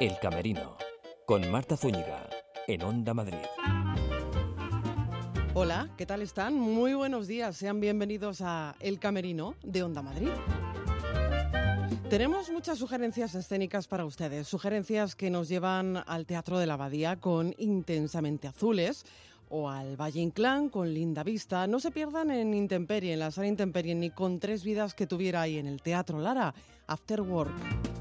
El Camerino, con Marta Zúñiga, en Onda Madrid. Hola, ¿qué tal están? Muy buenos días, sean bienvenidos a El Camerino de Onda Madrid. Tenemos muchas sugerencias escénicas para ustedes, sugerencias que nos llevan al Teatro de la Abadía con Intensamente Azules o al Valle Inclán con Linda Vista. No se pierdan en Intemperie, en la sala Intemperie, ni con tres vidas que tuviera ahí en el Teatro Lara, After Work.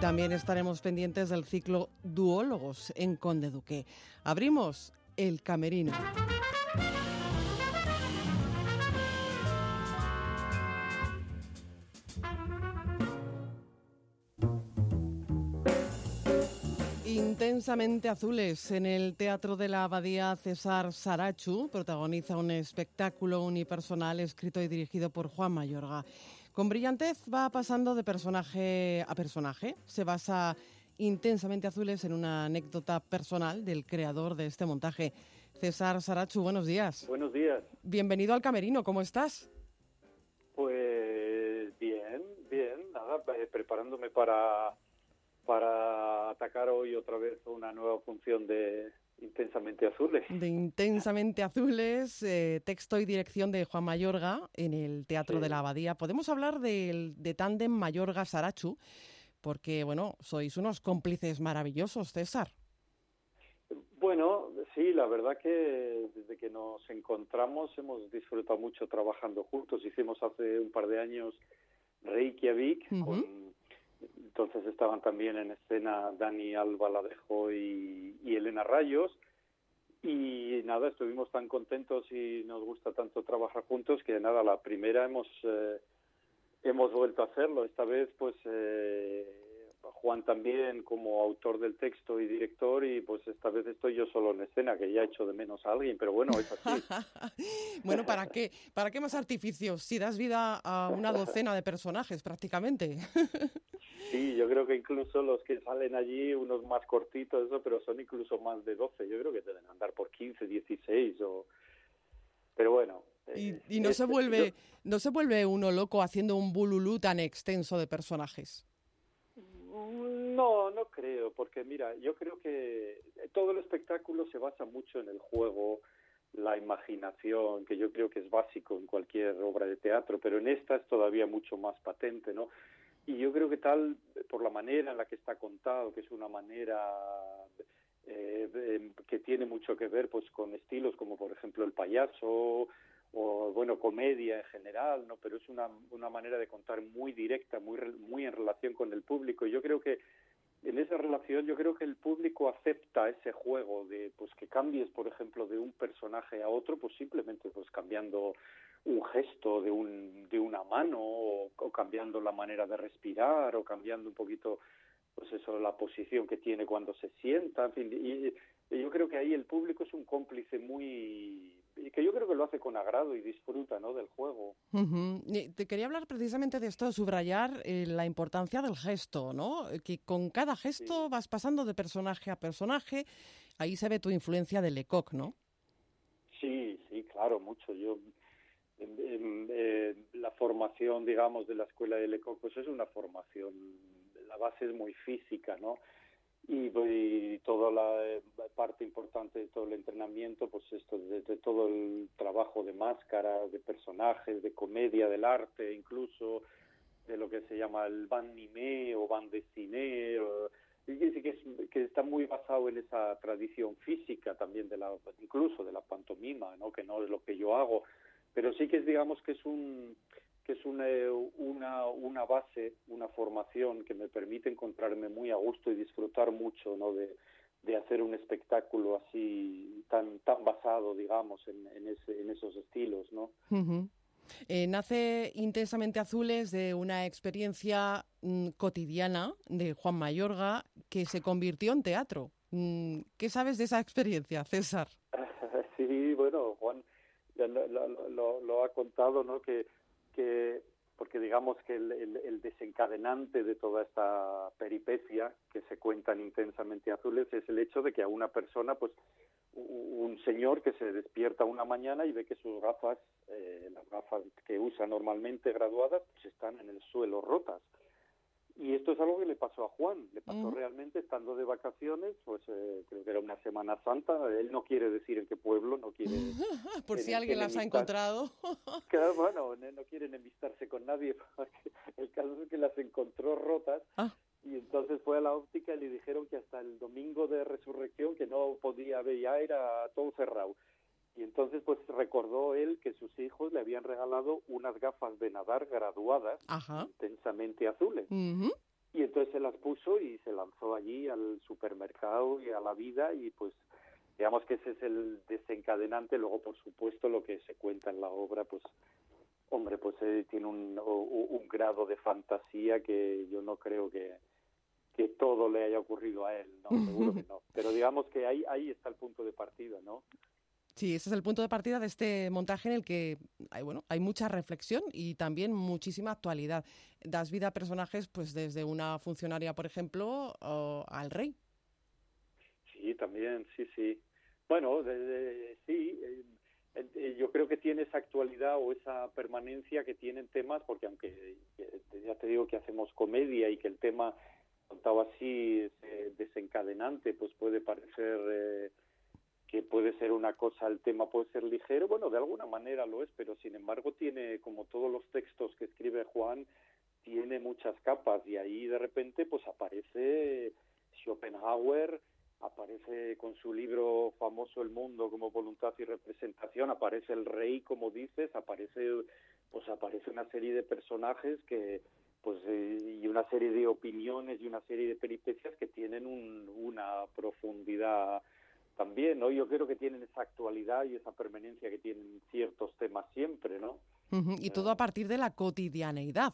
También estaremos pendientes del ciclo Duólogos en Conde Duque. Abrimos el camerino. Intensamente azules en el Teatro de la Abadía César Sarachu protagoniza un espectáculo unipersonal escrito y dirigido por Juan Mayorga. Con brillantez va pasando de personaje a personaje. Se basa intensamente azules en una anécdota personal del creador de este montaje. César Sarachu, buenos días. Buenos días. Bienvenido al Camerino, ¿cómo estás? Pues bien, bien, nada, eh, preparándome para, para atacar hoy otra vez una nueva función de, Intensamente Azules. De Intensamente Azules, eh, texto y dirección de Juan Mayorga en el Teatro de la Abadía. Podemos hablar del, de Tándem Mayorga-Sarachu, porque, bueno, sois unos cómplices maravillosos, César. Bueno, sí, la verdad que desde que nos encontramos hemos disfrutado mucho trabajando juntos. Hicimos hace un par de años Reykjavik, entonces estaban también en escena Dani Alba Ladejo y, y Elena Rayos. Y nada, estuvimos tan contentos y nos gusta tanto trabajar juntos que nada, la primera hemos, eh, hemos vuelto a hacerlo. Esta vez pues eh, Juan también como autor del texto y director y pues esta vez estoy yo solo en escena, que ya he hecho de menos a alguien, pero bueno, es así. bueno, ¿para qué, ¿para qué más artificios si das vida a una docena de personajes prácticamente? sí, yo creo que incluso los que salen allí, unos más cortitos, eso, pero son incluso más de 12, yo creo que deben andar por 15, 16 o... Pero bueno, y, y, no se este, vuelve no se vuelve uno loco haciendo un bululú tan extenso de personajes. No, no creo, porque mira, yo creo que todo el espectáculo se basa mucho en el juego, la imaginación, que yo creo que es básico en cualquier obra de teatro, pero en esta es todavía mucho más patente, ¿no? Y yo creo que tal, por la manera en la que está contado, que es una manera eh, que tiene mucho que ver pues con estilos como por ejemplo el payaso o bueno comedia en general no pero es una, una manera de contar muy directa muy muy en relación con el público. Y yo creo que en esa relación yo creo que el público acepta ese juego de pues que cambies por ejemplo de un personaje a otro pues simplemente pues cambiando un gesto de un de una mano o, cambiando la manera de respirar o cambiando un poquito pues eso la posición que tiene cuando se sienta en fin. Y, yo creo que ahí el público es un cómplice muy que yo creo que lo hace con agrado y disfruta ¿no? del juego. Te quería hablar precisamente de esto, subrayar eh, la importancia del gesto, ¿no? Que con cada gesto vas pasando de personaje a personaje, ahí se ve tu influencia de Lecoq, ¿no? Sí, sí, claro, mucho. Yo eh, la formación, digamos, de la escuela de Lecoq, pues es una formación, la base es muy física, ¿no? Y, toda la eh, parte importante de todo el entrenamiento, pues esto, de, todo el trabajo de máscara, de personajes, de comedia, del arte, incluso de lo que se llama el band mime o band dessiné, que, que, que está muy basado en esa tradición física también de la, incluso de la pantomima, ¿no? que no es lo que yo hago, pero sí que es digamos que es un que es una, una, una base, una formación que me permite encontrarme muy a gusto y disfrutar mucho ¿no? de, de hacer un espectáculo así tan tan basado digamos en, en, ese, en esos estilos no eh, nace intensamente azules de una experiencia mm, cotidiana de Juan Mayorga que se convirtió en teatro mm, ¿qué sabes de esa experiencia César? sí bueno Juan lo, lo, lo ha contado no que que porque digamos que el, desencadenante de toda esta peripecia que se cuentan intensamente azules es el hecho de que a una persona, pues un señor que se despierta una mañana y ve que sus gafas, eh, las gafas que usa normalmente graduadas, pues están en el suelo rotas. Y esto es algo que le pasó a Juan, le pasó realmente estando de vacaciones, pues eh, creo que era una Semana Santa, él no quiere decir en qué pueblo, no quiere... Por si alguien las ha encontrado. Claro, bueno, no quieren envistarse con nadie, el caso es que las encontró rotas ah. y entonces fue a la óptica y le dijeron que hasta el domingo de resurrección que no podía ver, ya era todo cerrado. Y entonces pues recordó él que sus hijos le habían regalado unas gafas de nadar graduadas, intensamente azules. Y entonces se las puso y se lanzó allí al supermercado y a la vida y pues digamos que ese es el desencadenante. Luego, por supuesto, lo que se cuenta en la obra, pues hombre, pues eh, tiene un, un grado de fantasía que yo no creo que, que todo le haya ocurrido a él, no, seguro que no. Pero digamos que ahí, ahí está el punto de partida, ¿no? Sí, ese es el punto de partida de este montaje en el que hay, bueno, hay mucha reflexión y también muchísima actualidad. Das vida a personajes, pues desde una funcionaria, por ejemplo, al rey. Sí, también, sí, sí. Bueno, sí, eh, eh, yo creo que tiene esa actualidad o esa permanencia que tienen temas, porque aunque ya te digo que hacemos comedia y que el tema contado así es eh, desencadenante, pues puede parecer que puede ser una cosa, el tema puede ser ligero, bueno, de alguna manera lo es, pero sin embargo tiene, como todos los textos que escribe Juan, tiene muchas capas. Y ahí de repente pues aparece Schopenhauer, aparece con su libro famoso El mundo como voluntad y representación, aparece el rey como dices, aparece pues aparece una serie de personajes que pues y una serie de opiniones y una serie de peripecias que tienen una profundidad también, ¿no? Yo creo que tienen esa actualidad y esa permanencia que tienen ciertos temas siempre, ¿no? Y todo a partir de la cotidianeidad.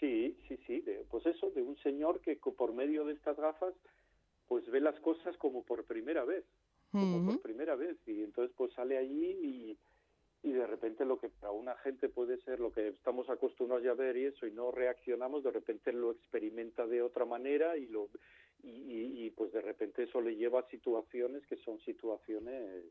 Sí, sí, sí, pues eso, de un señor que por medio de estas gafas pues ve las cosas como por primera vez, como por primera vez, y entonces pues sale allí y, y de repente lo que para una gente puede ser lo que estamos acostumbrados a ver y eso y no reaccionamos, de repente lo experimenta de otra manera y lo y, pues de repente eso le lleva a situaciones que son situaciones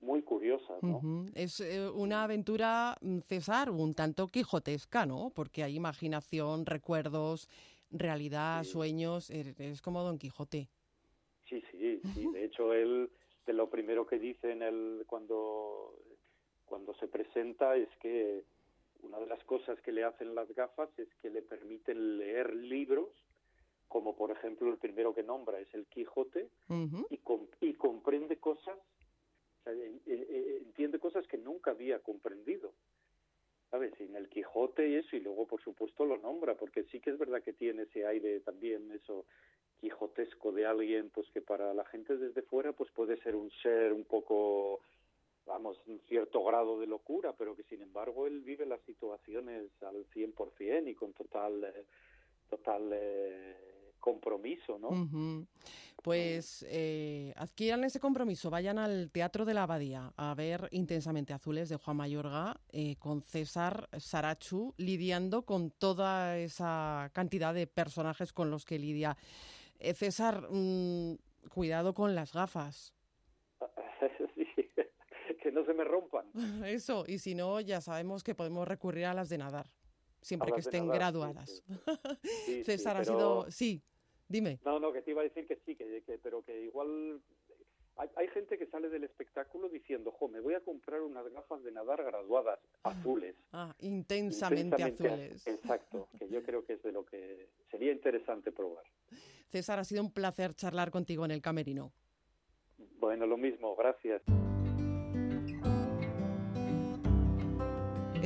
muy curiosas, ¿no? Es eh, una aventura, mm, César, un tanto quijotesca, ¿no? Porque hay imaginación, recuerdos, realidad, sueños, er, es como Don Quijote. Sí, sí, sí. De hecho, él, de lo primero que dice en el, cuando, cuando se presenta es que una de las cosas que le hacen las gafas es que le permiten leer libros como por ejemplo el primero que nombra es el Quijote, y, y comprende cosas, entiende cosas que nunca había comprendido. ¿Sabes? Y en el Quijote y eso, y luego por supuesto lo nombra, porque sí que es verdad que tiene ese aire también, eso quijotesco de alguien, pues que para la gente desde fuera, pues puede ser un ser un poco vamos, un cierto grado de locura, pero que sin embargo él vive las situaciones al 100% y con total, eh, total eh, compromiso, ¿no? Pues eh, adquieran ese compromiso, vayan al Teatro de la Abadía a ver Intensamente Azules de Juan Mayorga eh, con César Sarachu lidiando con toda esa cantidad de personajes con los que lidia. Eh, César, mm, cuidado con las gafas. que no se me rompan. Eso, y si no, ya sabemos que podemos recurrir a las de nadar siempre que estén graduadas. César ha sido, sí, Dime. No, no, que te iba a decir que sí, que, pero que igual hay, gente que sale del espectáculo diciendo, jo, me voy a comprar unas gafas de nadar graduadas, ah, azules. Ah, intensamente, azules. Exacto, que yo creo que es de lo que sería interesante probar. César, ha sido un placer charlar contigo en el camerino. Bueno, lo mismo, gracias.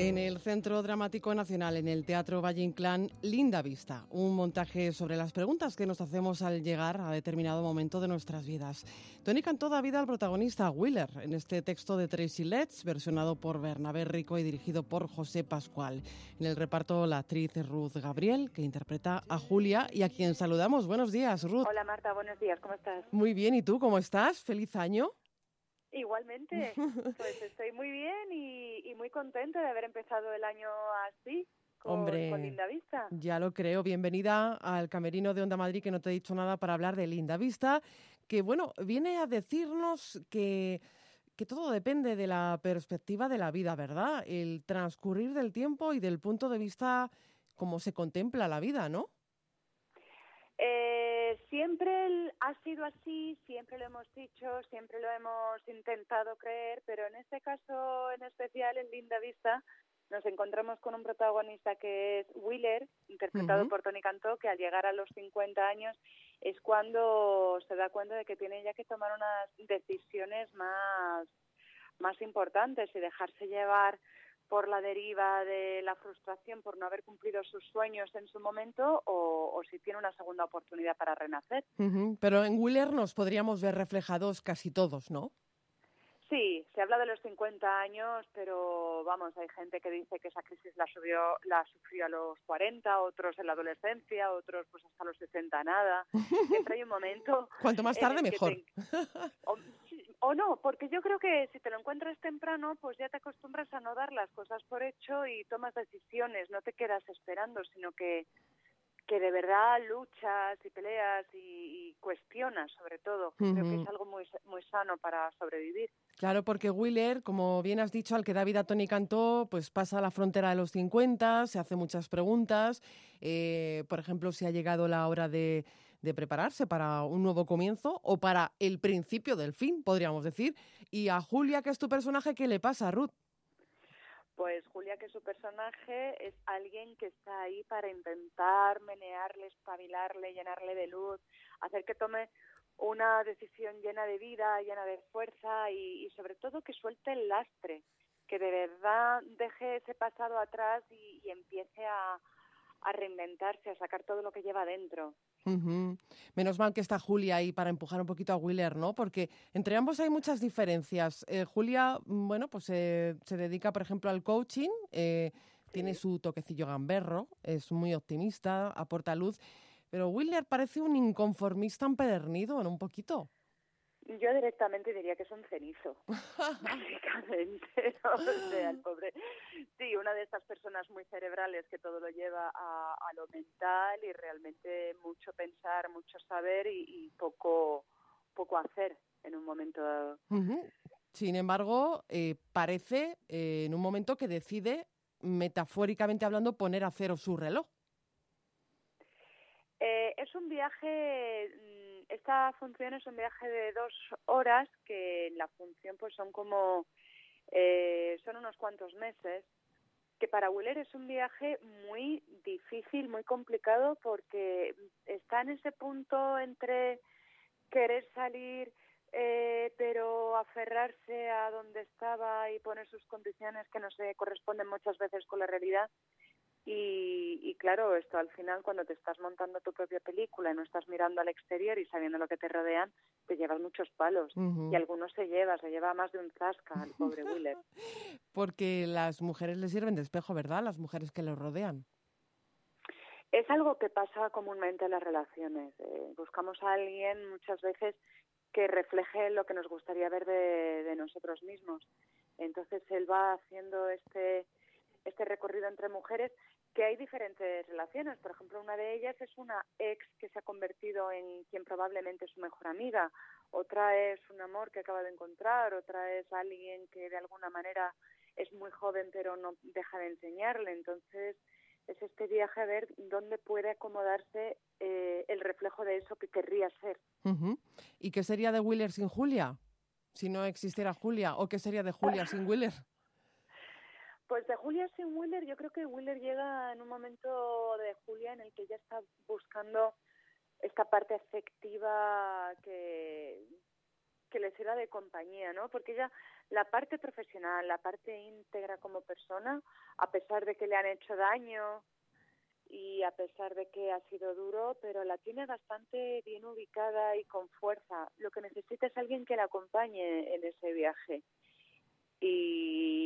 En el Centro Dramático Nacional, en el Teatro Valle Inclán, Linda Vista, un montaje sobre las preguntas que nos hacemos al llegar a determinado momento de nuestras vidas. Tony cantó da vida al protagonista Wheeler en este texto de Tracy Letts, versionado por Bernabé Rico y dirigido por José Pascual. En el reparto, la actriz Ruth Gabriel, que interpreta a Julia y a quien saludamos. Buenos días, Ruth. Hola, Marta, buenos días, ¿cómo estás? Muy bien, ¿y tú cómo estás? Feliz año. Igualmente, pues estoy muy bien y, muy contenta de haber empezado el año así. Con, Hombre, Linda Vista. Ya lo creo. Bienvenida al camerino de Onda Madrid, que no te he dicho nada para hablar de Linda Vista, que bueno, viene a decirnos que, que todo depende de la perspectiva de la vida, ¿verdad? El transcurrir del tiempo y del punto de vista cómo se contempla la vida, ¿no? Eh, siempre ha sido así, siempre lo hemos dicho, siempre lo hemos intentado creer, pero en este caso en especial, en Linda Vista, nos encontramos con un protagonista que es Wheeler, interpretado por Tony Cantó, que al llegar a los 50 años es cuando se da cuenta de que tiene ya que tomar unas decisiones más, más importantes y dejarse llevar por la deriva de la frustración por no haber cumplido sus sueños en su momento o, si tiene una segunda oportunidad para renacer. Pero en Wheeler nos podríamos ver reflejados casi todos, ¿no? Sí, se habla de los 50 años, pero vamos, hay gente que dice que esa crisis la, subió, la sufrió a los 40, otros en la adolescencia, otros pues hasta los 60 nada. Siempre hay un momento... Cuanto más tarde, mejor. o, no, porque yo creo que si te lo encuentras temprano, pues ya te acostumbras a no dar las cosas por hecho y tomas decisiones, no te quedas esperando, sino que que de verdad luchas y peleas y, cuestionas sobre todo. Creo que es algo muy, muy sano para sobrevivir. Claro, porque Wheeler, como bien has dicho, al que da vida Tony Cantó, pues pasa la frontera de los 50, se hace muchas preguntas. Eh, por ejemplo, si ha llegado la hora de, de prepararse para un nuevo comienzo o para el principio del fin, podríamos decir. Y a Julia, que es tu personaje, ¿qué le pasa, Ruth? Pues Julia, que su personaje es alguien que está ahí para intentar menearle, espabilarle, llenarle de luz, hacer que tome una decisión llena de vida, llena de fuerza y, sobre todo que suelte el lastre, que de verdad deje ese pasado atrás y empiece a, a reinventarse, a sacar todo lo que lleva dentro. Menos mal que está Julia ahí para empujar un poquito a Wheeler, ¿no? Porque entre ambos hay muchas diferencias. Eh, Julia, mm, bueno, pues eh, se dedica, por ejemplo, al coaching, eh, tiene su toquecillo gamberro, es muy optimista, aporta luz, pero Wheeler parece un inconformista empedernido, ¿no? Un poquito. Yo directamente diría que es un cenizo, básicamente. O sea, el pobre. Sí, una de estas personas muy cerebrales que todo lo lleva a, lo mental y realmente mucho pensar, mucho saber y, poco, poco hacer en un momento dado. Sin embargo, eh, parece eh, en un momento que decide, metafóricamente hablando, poner a cero su reloj. Eh, es un viaje esta función es un viaje de dos horas que la función pues son como eh, son unos cuantos meses que para Wheeler es un viaje muy difícil, muy complicado porque está en ese punto entre querer salir eh, pero aferrarse a donde estaba y poner sus condiciones que no se corresponden muchas veces con la realidad y, claro, esto al final cuando te estás montando tu propia película y no estás mirando al exterior y sabiendo lo que te rodean, te llevas muchos palos. Y algunos se lleva, se lleva más de un zasca al pobre Wheeler. Porque las mujeres le sirven de espejo, ¿verdad? Las mujeres que lo rodean. Es algo que pasa comúnmente en las relaciones. Eh, buscamos a alguien muchas veces que refleje lo que nos gustaría ver de, de nosotros mismos. Entonces él va haciendo este este recorrido entre mujeres que hay diferentes relaciones. Por ejemplo, una de ellas es una ex que se ha convertido en quien probablemente es su mejor amiga. Otra es un amor que acaba de encontrar. Otra es alguien que de alguna manera es muy joven pero no deja de enseñarle. Entonces, es este viaje a ver dónde puede acomodarse eh, el reflejo de eso que querría ser. ¿Y qué sería de Wheeler sin Julia? Si no existiera Julia. ¿O qué sería de Julia sin Wheeler? Pues de Julia sin Wheeler, yo creo que Wheeler llega en un momento de Julia en el que ella está buscando esta parte afectiva que, que le sirva de compañía, ¿no? Porque ella, la parte profesional, la parte íntegra como persona, a pesar de que le han hecho daño y a pesar de que ha sido duro, pero la tiene bastante bien ubicada y con fuerza. Lo que necesita es alguien que la acompañe en ese viaje y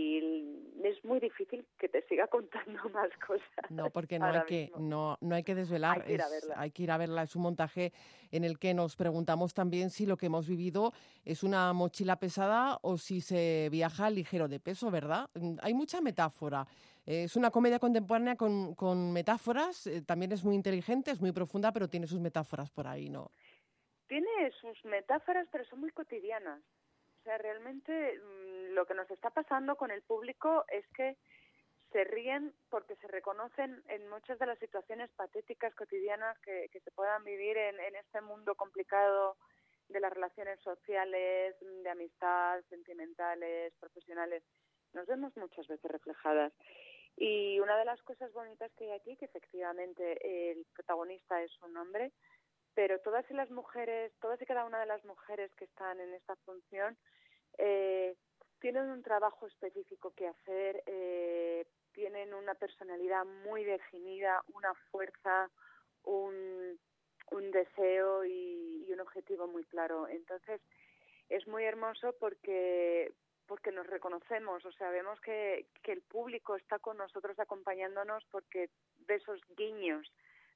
es muy difícil que te siga contando más cosas. No, porque no hay que no no hay que desvelar, hay que, ir a verla. hay que ir a verla. Es un montaje en el que nos preguntamos también si lo que hemos vivido es una mochila pesada o si se viaja ligero de peso, ¿verdad? Mm, hay mucha metáfora. Es una comedia contemporánea con, con metáforas, eh, también es muy inteligente, es muy profunda, pero tiene sus metáforas por ahí, ¿no? Tiene sus metáforas, pero son muy cotidianas. O sea, realmente mm, lo que nos está pasando con el público es que se ríen porque se reconocen en muchas de las situaciones patéticas cotidianas que, se puedan vivir en, en este mundo complicado de las relaciones sociales, de amistad, sentimentales, profesionales. Nos vemos muchas veces reflejadas. Y una de las cosas bonitas que hay aquí, que efectivamente el protagonista es un hombre, pero todas las mujeres, todas y cada una de las mujeres que están en esta función eh, tienen un trabajo específico que hacer, eh, tienen una personalidad muy definida, una fuerza, un, un deseo y, y un objetivo muy claro. Entonces, es muy hermoso porque porque nos reconocemos, o sea, vemos que, que el público está con nosotros acompañándonos porque ve esos guiños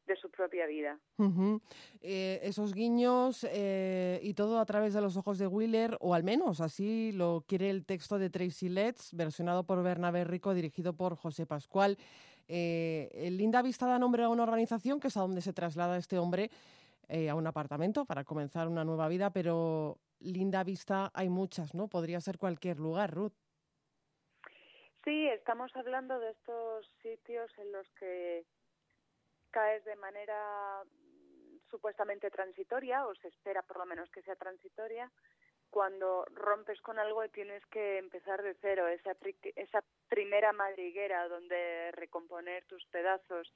de su propia vida. Eh, esos guiños eh, y todo a través de los ojos de Wheeler, o al menos así lo quiere el texto de Tracy Letts, versionado por Bernabé Rico, dirigido por José Pascual. Eh, Linda Vista da nombre a una organización que es a donde se traslada este hombre a un apartamento para comenzar una nueva vida, pero linda vista hay muchas, ¿no? Podría ser cualquier lugar, Ruth. Sí, estamos hablando de estos sitios en los que caes de manera mm, supuestamente transitoria, o se espera por lo menos que sea transitoria, cuando rompes con algo y tienes que empezar de cero, esa, esa primera madriguera donde recomponer tus pedazos.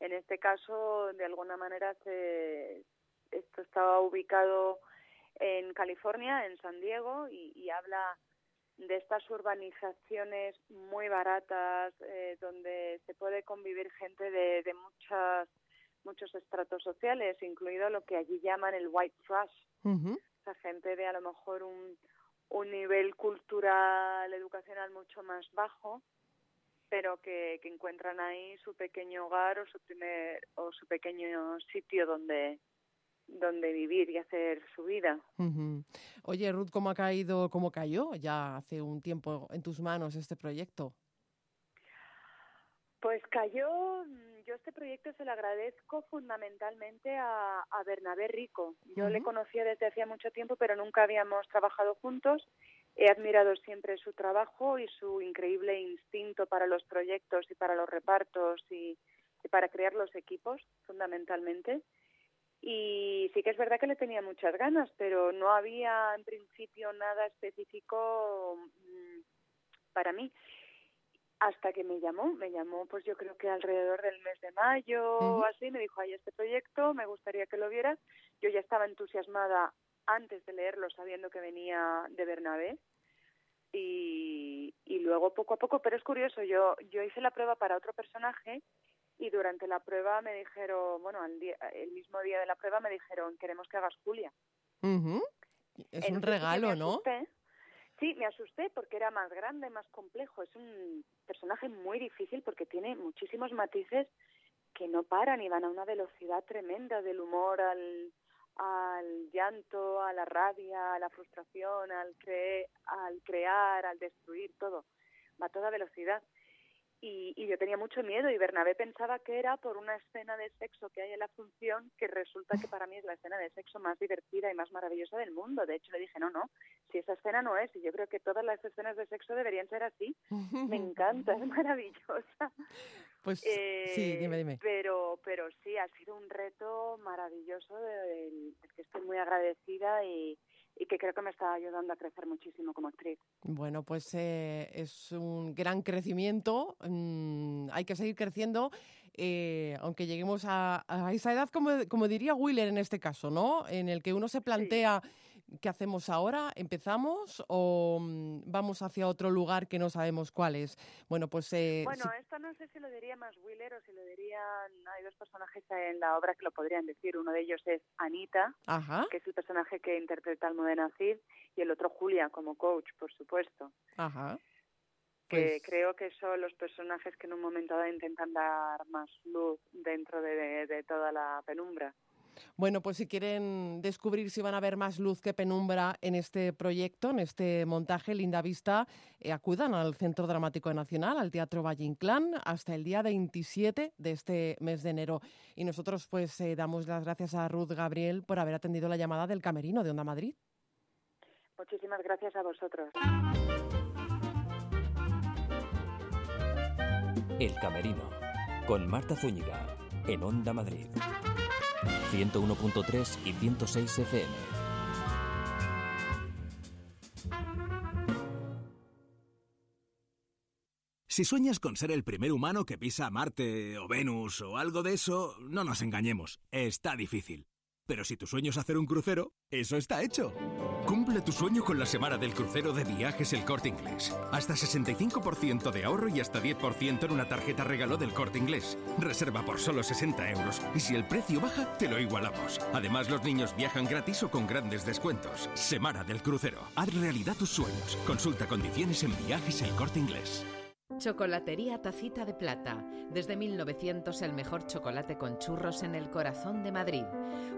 En este caso, de alguna manera, se, esto estaba ubicado en California, en San Diego, y, habla de estas urbanizaciones muy baratas eh, donde se puede convivir gente de, de muchas muchos estratos sociales, incluido lo que allí llaman el white trash, esa gente de a lo mejor un, un nivel cultural, educacional mucho más bajo, pero que, que encuentran ahí su pequeño hogar o su primer o su pequeño sitio donde donde vivir y hacer su vida. Oye, Ruth, ¿cómo ha caído, cómo cayó ya hace un tiempo en tus manos este proyecto? Pues cayó, mm, yo este proyecto se lo agradezco fundamentalmente a, a Bernabé Rico. Yo le conocía desde hacía mucho tiempo, pero nunca habíamos trabajado juntos. He admirado siempre su trabajo y su increíble instinto para los proyectos y para los repartos y para crear los equipos, fundamentalmente. Y sí que es verdad que le tenía muchas ganas, pero no había en principio nada específico mm, para mí. Hasta que me llamó, me llamó pues yo creo que alrededor del mes de mayo o así, me dijo, hay este proyecto, me gustaría que lo vieras. Yo ya estaba entusiasmada antes de leerlo sabiendo que venía de Bernabé. Y, y luego poco a poco, pero es curioso, yo, yo hice la prueba para otro personaje y durante la prueba me dijeron, bueno, el mismo día de la prueba me dijeron, queremos que hagas Julia. Es un regalo, ¿no? Sí, me asusté porque era más grande, más complejo. Es un personaje muy difícil porque tiene muchísimos matices que no paran y van a una velocidad tremenda del humor al, al llanto, a la rabia, a la frustración, al, cre al crear, al destruir, todo. Va a toda velocidad. Y, y, yo tenía mucho miedo y Bernabé pensaba que era por una escena de sexo que hay en la función que resulta que para mí es la escena de sexo más divertida y más maravillosa del mundo. De hecho le dije, no, no, si esa escena no es, y yo creo que todas las escenas de sexo deberían ser así. Me encanta, es maravillosa. Pues sí, dime, dime. Pero, pero sí, ha sido un reto maravilloso del que estoy muy agradecida y, y que creo que me está ayudando a crecer muchísimo como actriz. Bueno, pues eh, es un gran crecimiento, mm, hay que seguir creciendo. Eh, aunque lleguemos a, esa edad, como, como, diría Wheeler en este caso, ¿no? En el que uno se plantea ¿qué hacemos ahora? ¿Empezamos o mm, vamos hacia otro lugar que no sabemos cuál es? Bueno, pues... Eh, bueno, esto no sé si lo diría más Wheeler o si lo dirían... Hay dos personajes en la obra que lo podrían decir. Uno de ellos es Anita, que es el personaje que interpreta al Modena Cid, y el otro Julia, como coach, por supuesto. Ajá. Que pues creo que son los personajes que en un momento dado intentan dar más luz dentro de toda la penumbra. Bueno, pues si quieren descubrir si van a ver más luz que penumbra en este proyecto, en este montaje Linda Vista, eh, acudan al Centro Dramático Nacional, al Teatro Valle Inclán, hasta el día 27 de este mes de enero. Y nosotros pues eh, damos las gracias a Ruth Gabriel por haber atendido la llamada del Camerino de Onda Madrid. Muchísimas gracias a vosotros. El Camerino, con Marta Zúñiga, en Onda Madrid. 101.3 y 106 FM. Si sueñas con ser el primer humano que pisa Marte o Venus o algo de eso, no nos engañemos, está difícil. Pero si tu sueño es hacer un crucero, eso está hecho. Cumple tu sueño con la semana del crucero de viajes El Corte Inglés. Hasta 65% de ahorro y hasta 10% en una tarjeta regalo del Corte Inglés. Reserva por solo 60 euros y si el precio baja, te lo igualamos. Además, los niños viajan gratis o con grandes descuentos. Semana del crucero. Haz realidad tus sueños. Consulta condiciones en viajes El Corte Inglés. Chocolatería Tacita de Plata. Desde 1900 el mejor chocolate con churros en el corazón de Madrid.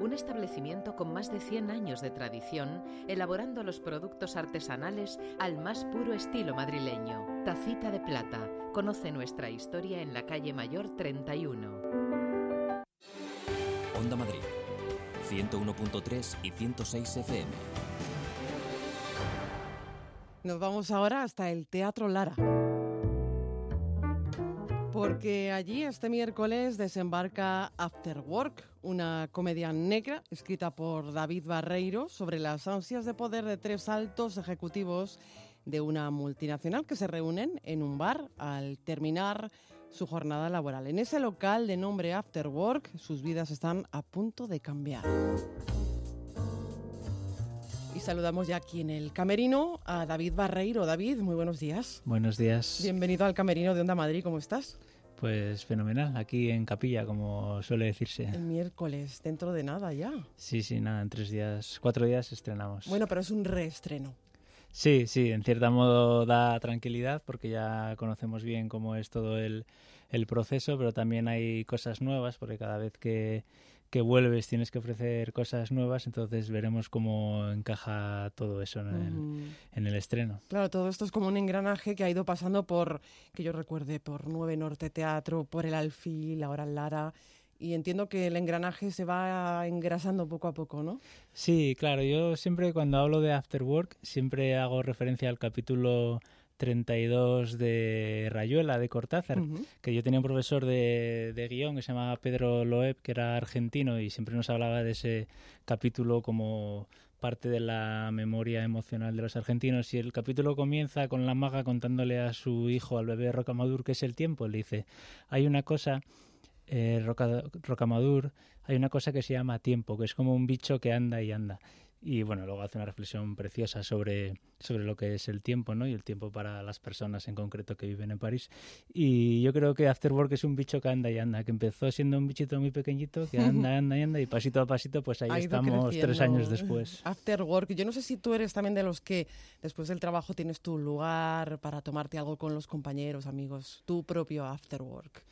Un establecimiento con más de 100 años de tradición, elaborando los productos artesanales al más puro estilo madrileño. Tacita de Plata. Conoce nuestra historia en la calle Mayor 31. Onda Madrid. 101.3 y 106 FM. Nos vamos ahora hasta el Teatro Lara. Porque allí este miércoles desembarca After Work, una comedia negra escrita por David Barreiro sobre las ansias de poder de tres altos ejecutivos de una multinacional que se reúnen en un bar al terminar su jornada laboral. En ese local de nombre After Work, sus vidas están a punto de cambiar. Saludamos ya aquí en el camerino a David Barreiro. David, muy buenos días. Buenos días. Bienvenido al camerino de Onda Madrid, ¿cómo estás? Pues fenomenal, aquí en capilla, como suele decirse. El miércoles, dentro de nada ya. Sí, sí, nada, en tres días, cuatro días estrenamos. Bueno, pero es un reestreno. Sí, sí, en cierto modo da tranquilidad porque ya conocemos bien cómo es todo el, el proceso, pero también hay cosas nuevas porque cada vez que, que vuelves tienes que ofrecer cosas nuevas, entonces veremos cómo encaja todo eso en el, en el estreno. Claro, todo esto es como un engranaje que ha ido pasando por, que yo recuerde, por Nueve Norte Teatro, por el Alfil, ahora Lara. Y entiendo que el engranaje se va engrasando poco a poco, ¿no? Sí, claro, yo siempre cuando hablo de After Work siempre hago referencia al capítulo 32 de Rayuela de Cortázar, que yo tenía un profesor de, de guion que se llamaba Pedro Loeb, que era argentino y siempre nos hablaba de ese capítulo como parte de la memoria emocional de los argentinos y el capítulo comienza con la maga contándole a su hijo, al bebé Rocamadur, que es el tiempo. Le dice, hay una cosa, eh, Roca- Rocamadur, hay una cosa que se llama tiempo, que es como un bicho que anda y anda. Y bueno, luego hace una reflexión preciosa sobre, sobre lo que es el tiempo, ¿no? Y el tiempo para las personas en concreto que viven en París. Y yo creo que After Work es un bicho que anda y anda, que empezó siendo un bichito muy pequeñito, que anda, anda y anda, y pasito a pasito, pues ahí Ha estamos tres años después. After Work. Yo no sé si tú eres también de los que después del trabajo tienes tu lugar para tomarte algo con los compañeros, amigos, tu propio After Work.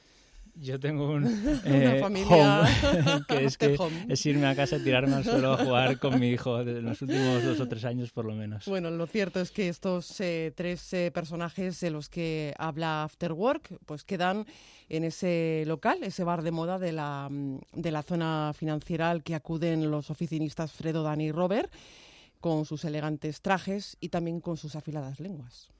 Yo tengo un Una eh, familia home, que es, que home. es irme a casa, tirarme al suelo a jugar con mi hijo de los últimos dos o tres años por lo menos. Bueno, lo cierto es que estos eh, tres eh, personajes de los que habla After Work, pues quedan en ese local, ese bar de moda de la, de la zona financiera al que acuden los oficinistas Fredo, Dani y Robert, con sus elegantes trajes y también con sus afiladas lenguas.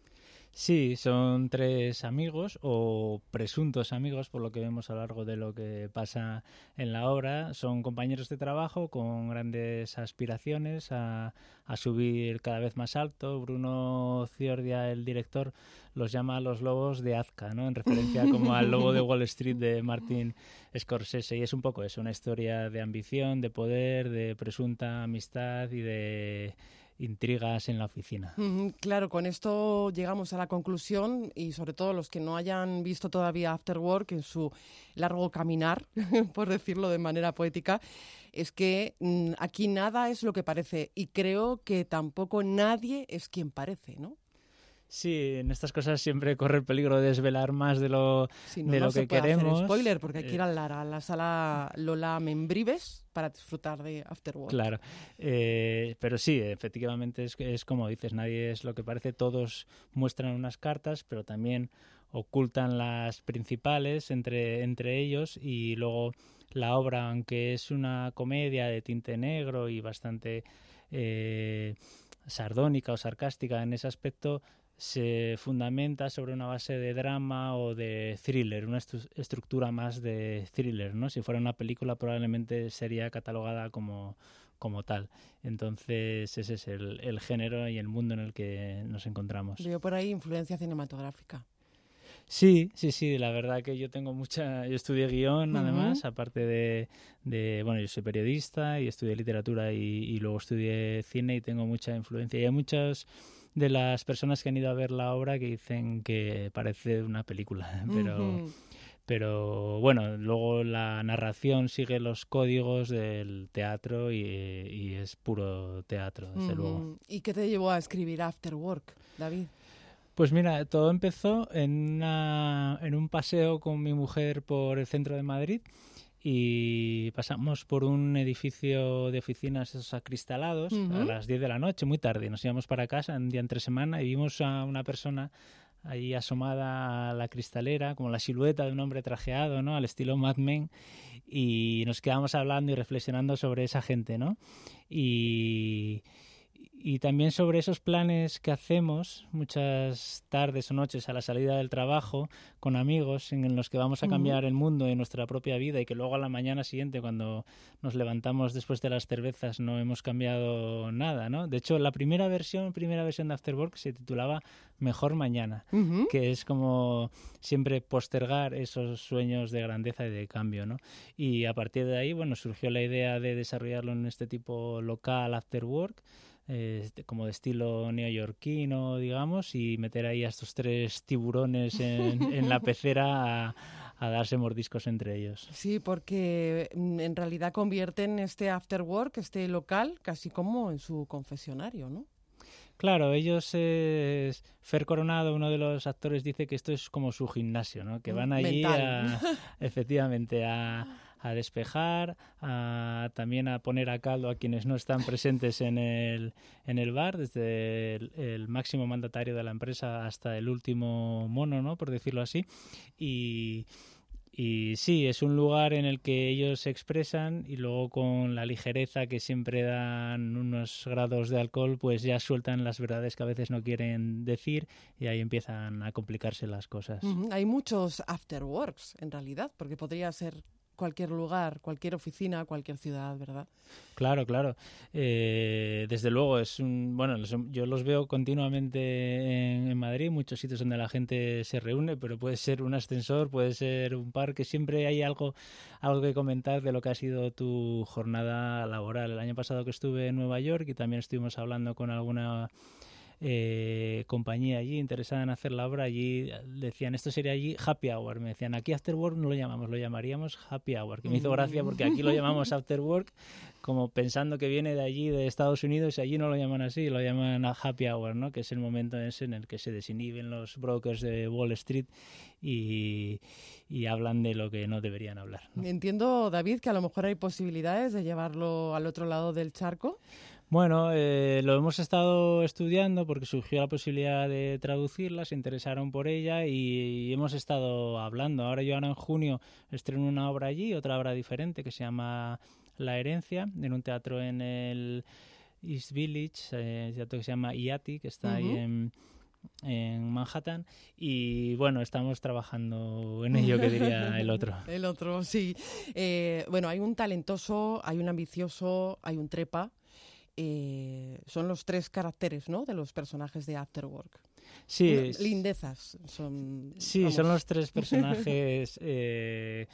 Sí, son tres amigos o presuntos amigos, por lo que vemos a lo largo de lo que pasa en la obra. Son compañeros de trabajo con grandes aspiraciones a, a subir cada vez más alto. Bruno Ciordia, el director, los llama los lobos de Azca, ¿no? en referencia como al lobo de Wall Street de Martin Scorsese. Y es un poco eso, una historia de ambición, de poder, de presunta amistad y de intrigas en la oficina. Claro, con esto llegamos a la conclusión y sobre todo los que no hayan visto todavía After Work en su largo caminar, por decirlo de manera poética, es que mm, aquí nada es lo que parece y creo que tampoco nadie es quien parece, ¿no? Sí, en estas cosas siempre corre el peligro de desvelar más de lo, Si no, de no lo se que puede queremos. hacer spoiler porque hay que ir Eh, a la, a la sala Lola Membrives para disfrutar de After Work. Claro, Eh, pero sí, efectivamente es, es como dices, nadie es lo que parece, todos muestran unas cartas, pero también ocultan las principales entre, entre ellos y luego la obra, aunque es una comedia de tinte negro y bastante eh, sardónica o sarcástica en ese aspecto, se fundamenta sobre una base de drama o de thriller, una estructura más de thriller, ¿no? Si fuera una película probablemente sería catalogada como, como tal. Entonces ese es el, el género y el mundo en el que nos encontramos. Veo por ahí influencia cinematográfica. Sí, sí, sí, la verdad que yo tengo mucha, yo estudié guion además, aparte de, de, bueno, yo soy periodista y estudié literatura y, luego estudié cine y tengo mucha influencia. Y hay muchas de las personas que han ido a ver la obra que dicen que parece una película, pero... Pero bueno, luego la narración sigue los códigos del teatro y, es puro teatro, desde luego. ¿Y qué te llevó a escribir After Work, David? Pues mira, todo empezó en, en un paseo con mi mujer por el centro de Madrid y pasamos por un edificio de oficinas esos acristalados a las 10 de la noche, muy tarde. Nos íbamos para casa un día entre semana y vimos a una persona ahí asomada a la cristalera, como la silueta de un hombre trajeado, ¿no? Al estilo Mad Men. Y nos quedamos hablando y reflexionando sobre esa gente, ¿no? Y y también sobre esos planes que hacemos muchas tardes o noches a la salida del trabajo con amigos en los que vamos a cambiar el mundo en nuestra propia vida y que luego a la mañana siguiente cuando nos levantamos después de las cervezas no hemos cambiado nada, ¿no? De hecho, la primera versión, primera versión de Afterwork se titulaba Mejor Mañana, que es como siempre postergar esos sueños de grandeza y de cambio, ¿no? Y a partir de ahí, bueno, surgió la idea de desarrollarlo en este tipo local Afterwork como de estilo neoyorquino, digamos, y meter ahí a estos tres tiburones en, la pecera a, a, darse mordiscos entre ellos. Sí, porque mm, en realidad convierten este after work, este local, casi como en su confesionario, ¿no? Claro, ellos es Fer Coronado, uno de los actores, dice que esto es como su gimnasio, ¿no? Que mm, van allí a, efectivamente a a despejar, también a poner a caldo a quienes no están presentes en el, en el bar, desde el, máximo mandatario de la empresa hasta el último mono, ¿no? por decirlo así. Y, y sí, es un lugar en el que ellos se expresan y luego con la ligereza que siempre dan unos grados de alcohol, pues ya sueltan las verdades que a veces no quieren decir y ahí empiezan a complicarse las cosas. Hay muchos afterworks en realidad, porque podría ser cualquier lugar, cualquier oficina, cualquier ciudad, ¿verdad? Claro, claro. Eh, desde luego, es un, bueno, yo los veo continuamente en, Madrid, muchos sitios donde la gente se reúne, pero puede ser un ascensor, puede ser un parque, siempre hay algo, algo que comentar de lo que ha sido tu jornada laboral. El año pasado que estuve en Nueva York y también estuvimos hablando con alguna eh, compañía allí interesada en hacer la obra, allí decían esto sería allí happy hour, me decían aquí after work no lo llamamos, lo llamaríamos happy hour, que me hizo gracia porque aquí lo llamamos after work como pensando que viene de allí, de Estados Unidos, y allí no lo llaman así, lo llaman happy hour, ¿no? que es el momento ese en el que se desinhiben los brokers de Wall Street y, y hablan de lo que no deberían hablar. Entiendo, David, que a lo mejor hay posibilidades de llevarlo al otro lado del charco. Bueno, eh, lo hemos estado estudiando porque surgió la posibilidad de traducirla, se interesaron por ella y, hemos estado hablando. Ahora yo ahora en junio estreno una obra allí, otra obra diferente que se llama La herencia, en un teatro en el East Village, eh, teatro que se llama IATI, que está ahí en, Manhattan y bueno, estamos trabajando en ello, que diría el otro. el otro, sí. Eh, bueno, hay un talentoso, hay un ambicioso, hay un trepa eh, son los tres caracteres ¿no? de los personajes de Afterwork. Sí. Lindezas son. Sí, son los tres personajes. Eh,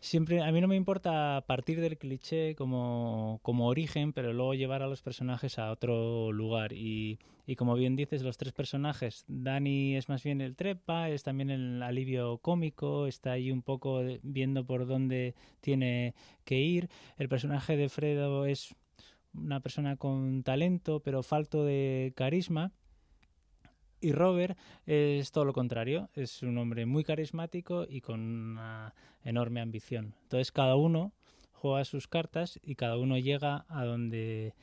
siempre, a mí no me importa partir del cliché como, como origen, pero luego llevar a los personajes a otro lugar. Y, y como bien dices, los tres personajes, Dani es más bien el trepa, es también el alivio cómico, está ahí un poco viendo por dónde tiene que ir. El personaje de Fredo es una persona con talento pero falto de carisma. Y Robert es todo lo contrario, es un hombre muy carismático y con una enorme ambición. Entonces cada uno juega sus cartas y cada uno llega a donde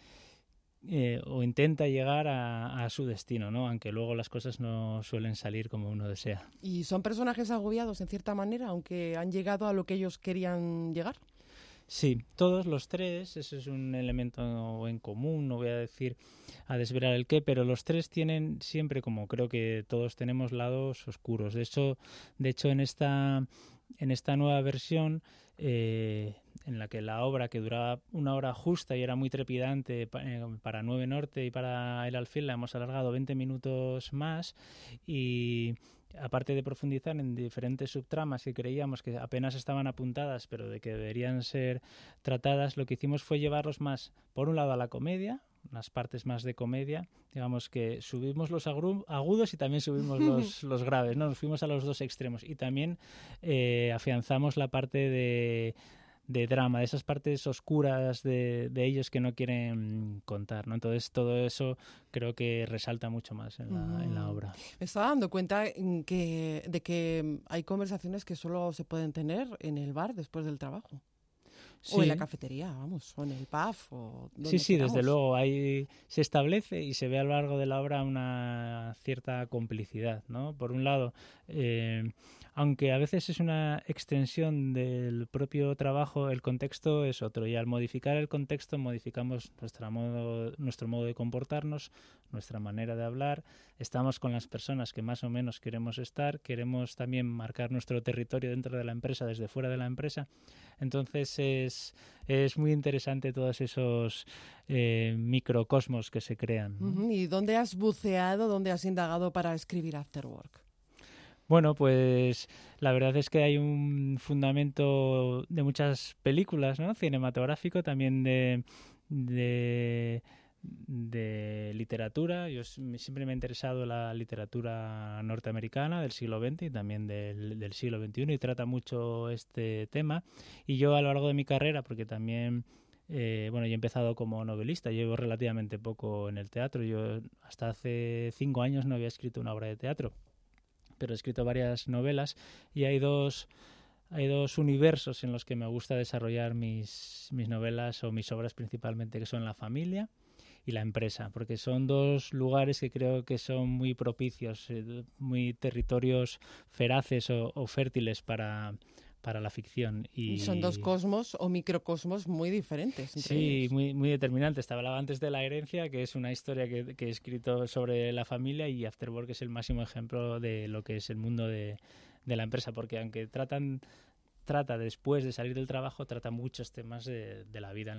eh, o intenta llegar a, a, su destino, ¿no? Aunque luego las cosas no suelen salir como uno desea. Y son personajes agobiados en cierta manera, aunque han llegado a lo que ellos querían llegar. Sí, todos los tres, eso es un elemento en común, no voy a decir a desvelar el qué, pero los tres tienen siempre, como creo que todos tenemos, lados oscuros. De hecho, de hecho en esta en esta nueva versión eh, en la que la obra que duraba una hora justa y era muy trepidante eh, para 9 Norte y para el Alfil la hemos alargado 20 minutos más y aparte de profundizar en diferentes subtramas que creíamos que apenas estaban apuntadas pero de que deberían ser tratadas, lo que hicimos fue llevarlos más, por un lado, a la comedia, unas partes más de comedia, digamos que subimos los agudos y también subimos los, los graves, ¿no? Nos fuimos a los dos extremos y también eh, afianzamos la parte de de drama, de esas partes oscuras de, de, ellos que no quieren contar, ¿no? Entonces todo eso creo que resalta mucho más en la, en la mm. obra. Me estaba dando cuenta que, de que hay conversaciones que solo se pueden tener en el bar después del trabajo. O en la cafetería, vamos, o en el pub. O sí, sí, desde luego. Ahí se establece y se ve a lo largo de la obra una cierta complicidad, ¿no? Por un lado, eh, aunque a veces es una extensión del propio trabajo, el contexto es otro y al modificar el contexto modificamos nuestra modo, nuestro modo de comportarnos, nuestra manera de hablar, estamos con las personas que más o menos queremos estar, queremos también marcar nuestro territorio dentro de la empresa, desde fuera de la empresa. Entonces es, es muy interesante todos esos eh, microcosmos que se crean. ¿Y dónde has buceado, dónde has indagado para escribir Afterwork? Bueno, pues la verdad es que hay un fundamento de muchas películas, ¿no? Cinematográfico, también de, literatura. Yo siempre me ha interesado la literatura norteamericana del siglo XX y también del, del siglo XXI y trata mucho este tema. Y yo a lo largo de mi carrera, porque también eh, bueno, yo he empezado como novelista, llevo relativamente poco en el teatro. Yo hasta hace cinco años no había escrito una obra de teatro pero he escrito varias novelas y hay dos hay dos universos en los que me gusta desarrollar mis, mis novelas o mis obras principalmente, que son la familia y la empresa, porque son dos lugares que creo que son muy propicios, eh, muy territorios feraces o fértiles para, para la ficción. Y son dos cosmos o microcosmos muy diferentes. sí, muy, muy determinantes. Te hablaba antes de La herencia, que es una historia que, que, he escrito sobre la familia, y Afterwork es el máximo ejemplo de lo que es el mundo de, de la empresa, porque aunque tratan trata después de salir del trabajo, trata muchos temas de, la vida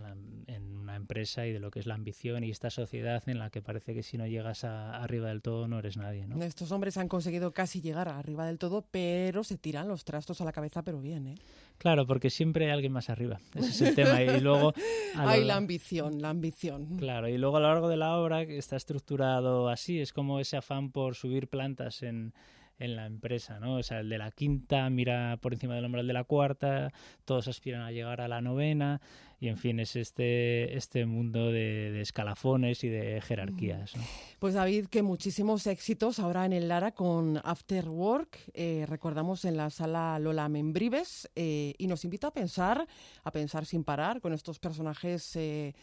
en, una empresa y de lo que es la ambición y esta sociedad en la que parece que si no llegas a, arriba del todo no eres nadie. ¿no? Estos hombres han conseguido casi llegar arriba del todo, pero se tiran los trastos a la cabeza, pero bien. ¿eh? Claro, porque siempre hay alguien más arriba. Ese es el tema. Y luego. Hay la ambición, la ambición. Claro, y luego a lo largo de la obra está estructurado así. Es como ese afán por subir plantas en en la empresa, ¿no? O sea, el de la quinta mira por encima del umbral de la cuarta, todos aspiran a llegar a la novena y, en fin, es este, este mundo de, escalafones y de jerarquías. Pues David, que muchísimos éxitos ahora en el Lara con After Work, eh, recordamos en la sala Lola Membrives, eh, y nos invita a pensar, a pensar sin parar con estos personajes... Eh,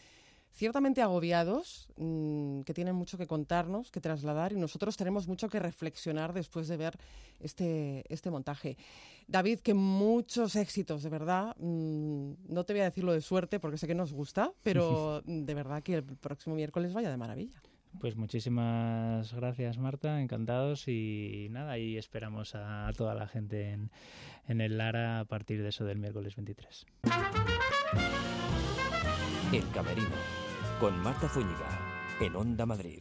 ciertamente agobiados, mm, que tienen mucho que contarnos, que trasladar, y nosotros tenemos mucho que reflexionar después de ver este, este montaje. David, que muchos éxitos, de verdad. Mm, no te voy a decirlo de suerte porque sé que nos gusta, pero de verdad que el próximo miércoles vaya de maravilla. Pues muchísimas gracias Marta, encantados y nada, y esperamos a, toda la gente en, en el Lara a partir de eso del miércoles 23. El Camerino, con Marta Zúñiga, en Onda Madrid.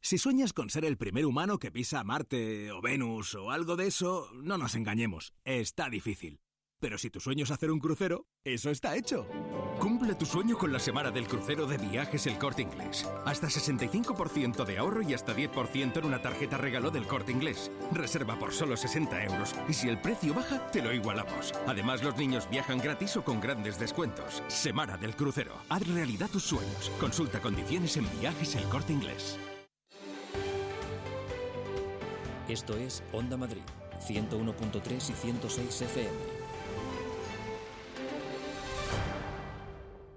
Si sueñas con ser el primer humano que pisa Marte o Venus o algo de eso, no nos engañemos, está difícil. Pero si tu sueño es hacer un crucero, eso está hecho. Cumple tu sueño con la semana del crucero de viajes El Corte Inglés. Hasta 65% de ahorro y hasta 10% en una tarjeta regalo del Corte Inglés. Reserva por solo 60 euros y si el precio baja, te lo igualamos. Además, los niños viajan gratis o con grandes descuentos. Semana del crucero. Haz realidad tus sueños. Consulta condiciones en viajes El Corte Inglés. Esto es Onda Madrid, 101.3 y 106 FM.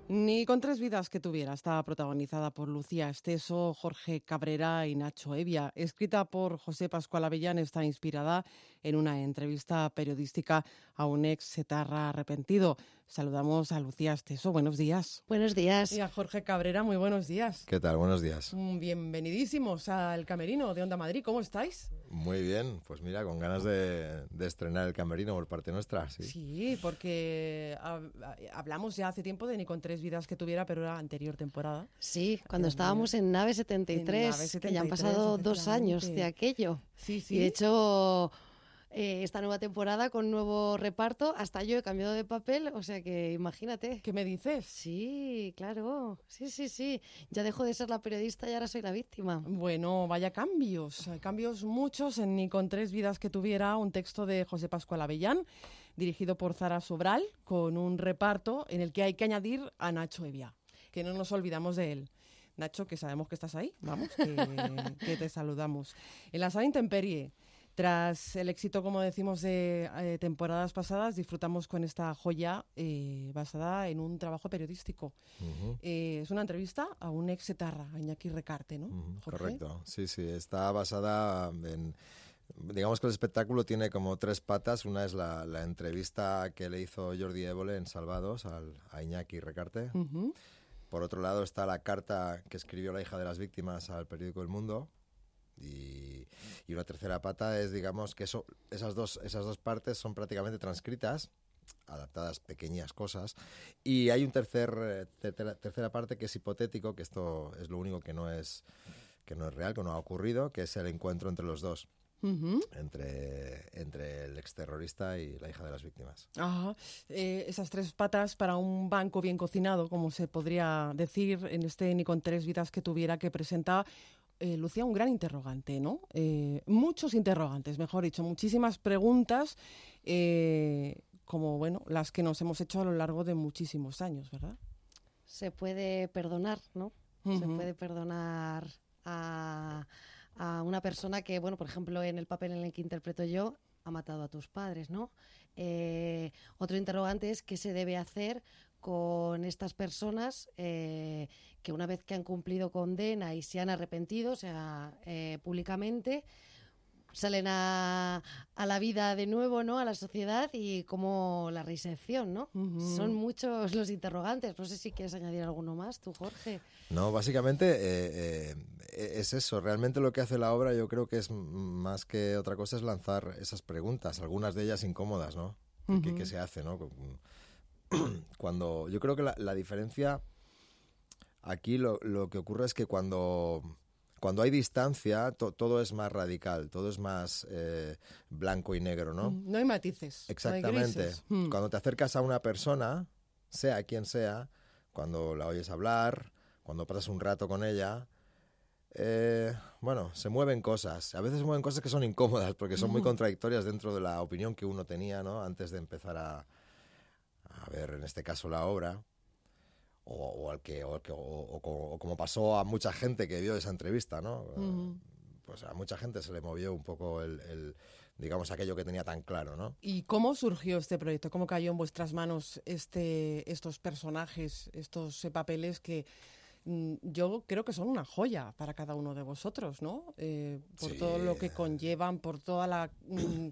Ni con tres vidas que tuviera. Está protagonizada por Lucía Esteso, Jorge Cabrera y Nacho Evia. Escrita por José Pascual Avellán, está inspirada en una entrevista periodística a un ex setarra arrepentido. Saludamos a Lucía Esteso. Buenos días. Buenos días. Y a Jorge Cabrera. Muy buenos días. ¿Qué tal? Buenos días. Mm, bienvenidísimos al Camerino de Onda Madrid. ¿Cómo estáis? Muy bien. Pues mira, con ganas de, estrenar el Camerino por parte nuestra. Sí, sí porque hablamos ya hace tiempo de ni con tres vidas que tuviera, pero era anterior temporada. Sí, cuando estábamos en Nave 73, que ya han pasado dos años de aquello. Sí, sí. Y de hecho eh, esta nueva temporada con nuevo reparto. Hasta yo he cambiado de papel, o sea que imagínate. ¿Qué me dices? Sí, claro. Sí, sí, sí. Ya dejo de ser la periodista y ahora soy la víctima. Bueno, vaya cambios. Cambios muchos en Ni con tres vidas que tuviera, un texto de José Pascual Avellán, dirigido por Zara Sobral, con un reparto en el que hay que añadir a Nacho Evia, que no nos olvidamos de él. Nacho, que sabemos que estás ahí, vamos, que, que te saludamos. En la sala Intemperie tras el éxito, como decimos, de eh, temporadas pasadas, disfrutamos con esta joya eh, basada en un trabajo periodístico. Eh, es una entrevista a un ex etarra, a Iñaki Recarte, ¿no? Correcto, sí, sí, está basada en... Digamos que el espectáculo tiene como tres patas. Una es la, entrevista que le hizo Jordi Évole en Salvados al, a Iñaki Recarte. Por otro lado está la carta que escribió la hija de las víctimas al periódico El Mundo, y, una tercera pata es, digamos, que eso, esas, dos, esas dos partes son prácticamente transcritas, adaptadas pequeñas cosas, y hay un tercer, eh, tercera, parte que es hipotético, que esto es lo único que no es, que no es real, que no ha ocurrido, que es el encuentro entre los dos. entre, entre el exterrorista y la hija de las víctimas. Eh, esas tres patas para un banco bien cocinado, como se podría decir en este Ni con tres vidas que tuviera que presentar eh, Lucía, un gran interrogante, ¿no? Eh, muchos interrogantes, mejor dicho, muchísimas preguntas, eh, como, bueno, las que nos hemos hecho a lo largo de muchísimos años, ¿verdad? Se puede perdonar, ¿no? Se puede perdonar a, a, una persona que, bueno, por ejemplo, en el papel en el que interpreto yo, ha matado a tus padres, ¿no? otro interrogante es qué se debe hacer con estas personas eh, que una vez que han cumplido condena y se han arrepentido, o sea, eh, públicamente, salen a, la vida de nuevo, ¿no? A la sociedad y como la reinserción, ¿no? Son muchos los interrogantes. No sé si quieres añadir alguno más, tú, Jorge. No, básicamente eh, es eso. Realmente lo que hace la obra yo creo que es más que otra cosa es lanzar esas preguntas, algunas de ellas incómodas, ¿no? que, se hace, ¿no? cuando yo creo que la, diferencia aquí lo, lo, que ocurre es que cuando cuando hay distancia todo es más radical, todo es más eh, blanco y negro, ¿no? Mm, no hay matices. Exactamente. Mm. Cuando te acercas a una persona, sea quien sea, cuando la oyes hablar, cuando pasas un rato con ella, eh, bueno, se mueven cosas. A veces se mueven cosas que son incómodas porque son muy contradictorias dentro de la opinión que uno tenía, ¿no? Antes de empezar a, a ver en este caso la obra, o, al que, o, como pasó a mucha gente que vio esa entrevista, ¿no? Pues a mucha gente se le movió un poco el, digamos, aquello que tenía tan claro, ¿no? ¿Y cómo surgió este proyecto? ¿Cómo cayó en vuestras manos este, estos personajes, estos eh, papeles que mm, yo creo que son una joya para cada uno de vosotros, ¿no? Eh, por todo lo que conllevan, por toda la mm,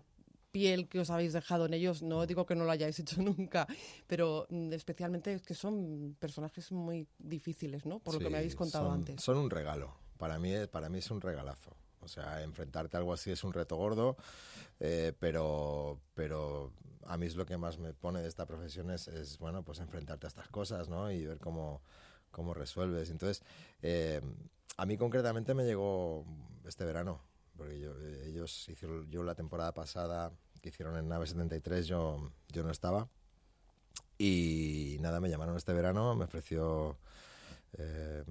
piel que os habéis dejado en ellos. No digo que no lo hayáis hecho nunca, pero mm, especialmente es que son personajes muy difíciles, ¿no? Por lo que me habéis contado antes. Son un regalo. Para mí, para mí es un regalazo. O sea, enfrentarte a algo así es un reto gordo, eh, pero, pero a mí es lo que más me pone de esta profesión es, bueno, pues enfrentarte a estas cosas, ¿no? Y ver cómo, cómo resuelves. Entonces, eh, a mí concretamente me llegó este verano, porque yo, ellos hicieron, yo la temporada pasada que hicieron en Nave 73 yo, yo no estaba. Y nada, me llamaron este verano, me ofreció eh,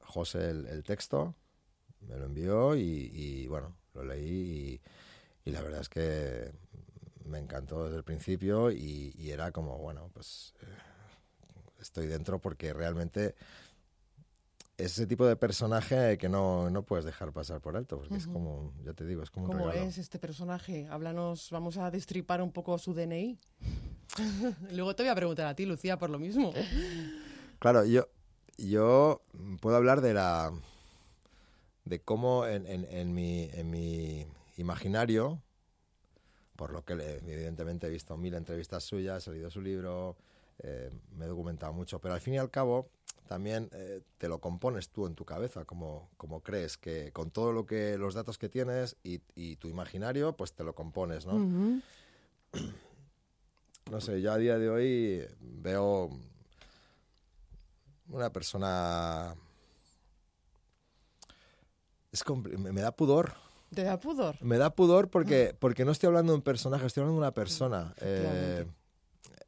José el, texto, me lo envió y, bueno, lo leí y, la verdad es que me encantó desde el principio y, era como, bueno, pues eh, estoy dentro porque realmente ese tipo de personaje que no, no puedes dejar pasar por alto, porque es como, ya te digo, es como un ¿Cómo es este personaje? Háblanos, vamos a destripar un poco su DNI. Luego te voy a preguntar a ti, Lucía, por lo mismo. Claro, yo, yo puedo hablar de la de cómo en, en, mi, en mi imaginario, por lo que evidentemente he visto mil entrevistas suyas, he leído su libro, eh, me he documentado mucho, pero al fin y al cabo también eh, te lo compones tú en tu cabeza, como, como crees, que con todo lo que los datos que tienes y, y tu imaginario, pues te lo compones, ¿no? No sé, yo a día de hoy veo una persona... Es me da pudor. ¿Te da pudor? Me da pudor porque, porque no estoy hablando de un personaje, estoy hablando de una persona. Eh,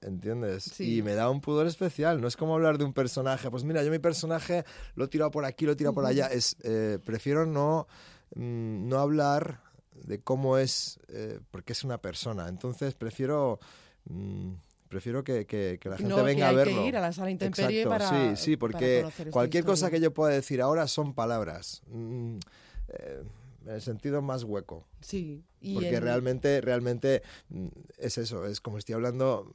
¿Entiendes? Y me da un pudor especial. No es como hablar de un personaje. Pues mira, yo mi personaje lo he tirado por aquí, lo he tirado por allá. Es, eh, prefiero no, mm, no hablar de cómo es, eh, porque es una persona. Entonces prefiero... Mm, prefiero que, que, la gente venga a verlo. Que ir a la sala intemperie para, sí, sí, porque cualquier cosa que yo pueda decir ahora son palabras. Mm, eh, en el sentido más hueco. Sí. porque realmente, realmente es eso, es como estoy hablando